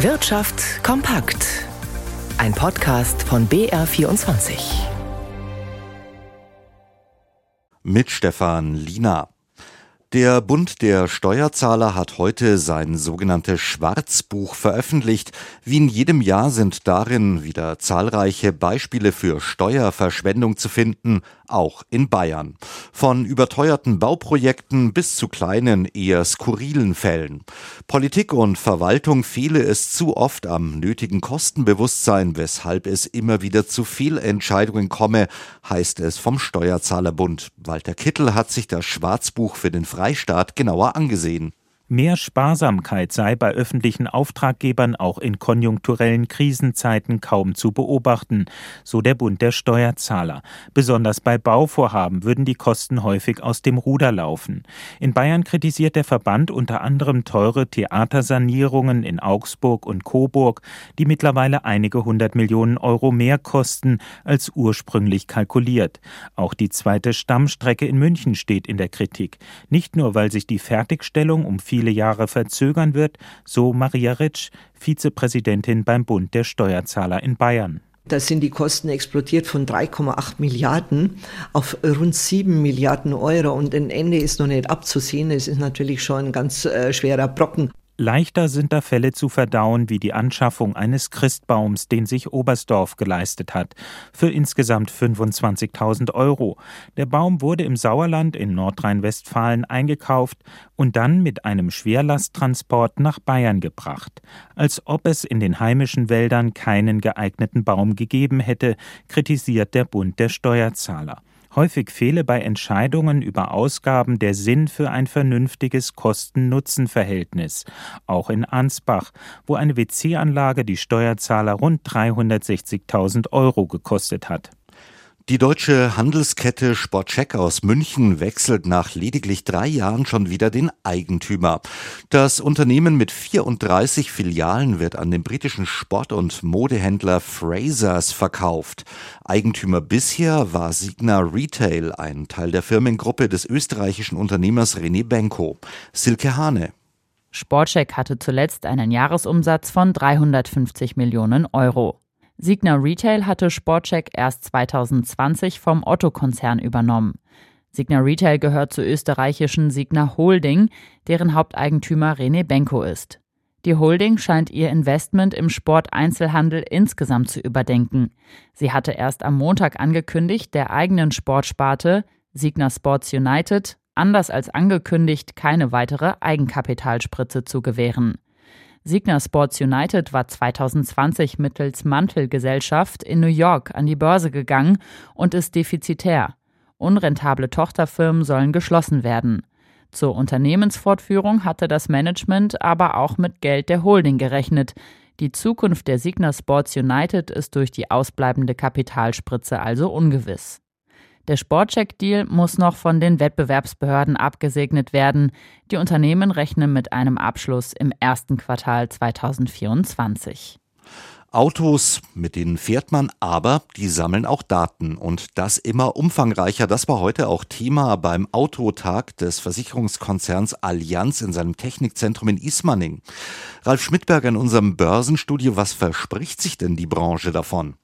Wirtschaft kompakt. Ein Podcast von BR24. Mit Stefan Lina. Der Bund der Steuerzahler hat heute sein sogenanntes Schwarzbuch veröffentlicht. Wie in jedem Jahr sind darin wieder zahlreiche Beispiele für Steuerverschwendung zu finden, auch in Bayern. Von überteuerten Bauprojekten bis zu kleinen, eher skurrilen Fällen. Politik und Verwaltung fehle es zu oft am nötigen Kostenbewusstsein, weshalb es immer wieder zu Fehlentscheidungen komme, heißt es vom Steuerzahlerbund. Walter Kittel hat sich das Schwarzbuch für den Freistaat genauer angesehen. Mehr Sparsamkeit sei bei öffentlichen Auftraggebern auch in konjunkturellen Krisenzeiten kaum zu beobachten, so der Bund der Steuerzahler. Besonders bei Bauvorhaben würden die Kosten häufig aus dem Ruder laufen. In Bayern kritisiert der Verband unter anderem teure Theatersanierungen in Augsburg und Coburg, die mittlerweile einige hundert Millionen Euro mehr kosten als ursprünglich kalkuliert. Auch die zweite Stammstrecke in München steht in der Kritik. Nicht nur, weil sich die Fertigstellung um viele Jahre verzögern wird, so Maria Ritsch, Vizepräsidentin beim Bund der Steuerzahler in Bayern. Da sind die Kosten explodiert von 3,8 Milliarden auf rund 7 Milliarden Euro und ein Ende ist noch nicht abzusehen. Es ist natürlich schon ein ganz äh, schwerer Brocken. Leichter sind da Fälle zu verdauen wie die Anschaffung eines Christbaums, den sich Oberstdorf geleistet hat, für insgesamt 25.000 Euro. Der Baum wurde im Sauerland in Nordrhein-Westfalen eingekauft und dann mit einem Schwerlasttransport nach Bayern gebracht. Als ob es in den heimischen Wäldern keinen geeigneten Baum gegeben hätte, kritisiert der Bund der Steuerzahler. Häufig fehle bei Entscheidungen über Ausgaben der Sinn für ein vernünftiges Kosten-Nutzen-Verhältnis. Auch in Ansbach, wo eine WC-Anlage die Steuerzahler rund 360.000 Euro gekostet hat. Die deutsche Handelskette Sportcheck aus München wechselt nach lediglich drei Jahren schon wieder den Eigentümer. Das Unternehmen mit 34 Filialen wird an den britischen Sport- und Modehändler Frasers verkauft. Eigentümer bisher war Signa Retail, ein Teil der Firmengruppe des österreichischen Unternehmers René Benko. Silke Hane. Sportcheck hatte zuletzt einen Jahresumsatz von 350 Millionen Euro. Signa Retail hatte Sportcheck erst 2020 vom Otto-Konzern übernommen. Signa Retail gehört zur österreichischen Signa Holding, deren Haupteigentümer René Benko ist. Die Holding scheint ihr Investment im Sporteinzelhandel insgesamt zu überdenken. Sie hatte erst am Montag angekündigt, der eigenen Sportsparte Signa Sports United anders als angekündigt keine weitere Eigenkapitalspritze zu gewähren. Signa Sports United war 2020 mittels Mantelgesellschaft in New York an die Börse gegangen und ist defizitär. Unrentable Tochterfirmen sollen geschlossen werden. Zur Unternehmensfortführung hatte das Management aber auch mit Geld der Holding gerechnet. Die Zukunft der Signa Sports United ist durch die ausbleibende Kapitalspritze also ungewiss. Der Sportcheck-Deal muss noch von den Wettbewerbsbehörden abgesegnet werden. Die Unternehmen rechnen mit einem Abschluss im ersten Quartal 2024. Autos, mit denen fährt man, aber die sammeln auch Daten und das immer umfangreicher. Das war heute auch Thema beim Autotag des Versicherungskonzerns Allianz in seinem Technikzentrum in Ismaning. Ralf Schmidberger in unserem Börsenstudio, was verspricht sich denn die Branche davon?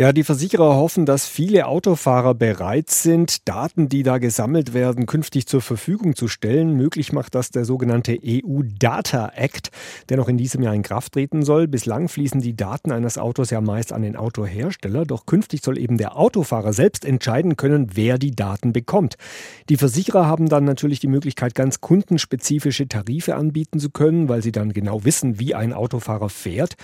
Ja, die Versicherer hoffen, dass viele Autofahrer bereit sind, Daten, die da gesammelt werden, künftig zur Verfügung zu stellen. Möglich macht das der sogenannte EU Data Act, der noch in diesem Jahr in Kraft treten soll. Bislang fließen die Daten eines Autos ja meist an den Autohersteller, doch künftig soll eben der Autofahrer selbst entscheiden können, wer die Daten bekommt. Die Versicherer haben dann natürlich die Möglichkeit, ganz kundenspezifische Tarife anbieten zu können, weil sie dann genau wissen, wie ein Autofahrer fährt.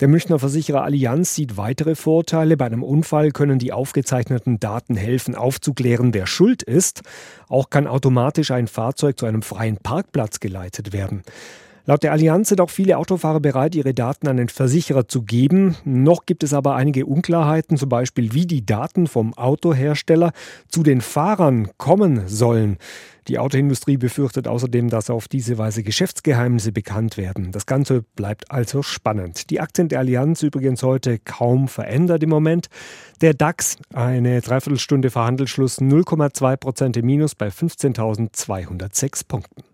Der Münchner Versicherer Allianz sieht weitere Vorteile. Bei einem Unfall können die aufgezeichneten Daten helfen, aufzuklären, wer schuld ist. Auch kann automatisch ein Fahrzeug zu einem freien Parkplatz geleitet werden. Laut der Allianz sind auch viele Autofahrer bereit, ihre Daten an den Versicherer zu geben. Noch gibt es aber einige Unklarheiten, zum Beispiel wie die Daten vom Autohersteller zu den Fahrern kommen sollen. Die Autoindustrie befürchtet außerdem, dass auf diese Weise Geschäftsgeheimnisse bekannt werden. Das Ganze bleibt also spannend. Die Aktien der Allianz übrigens heute kaum verändert im Moment. Der DAX eine Dreiviertelstunde vor Handelsschluss 0,2 Prozent im Minus bei 15.206 Punkten.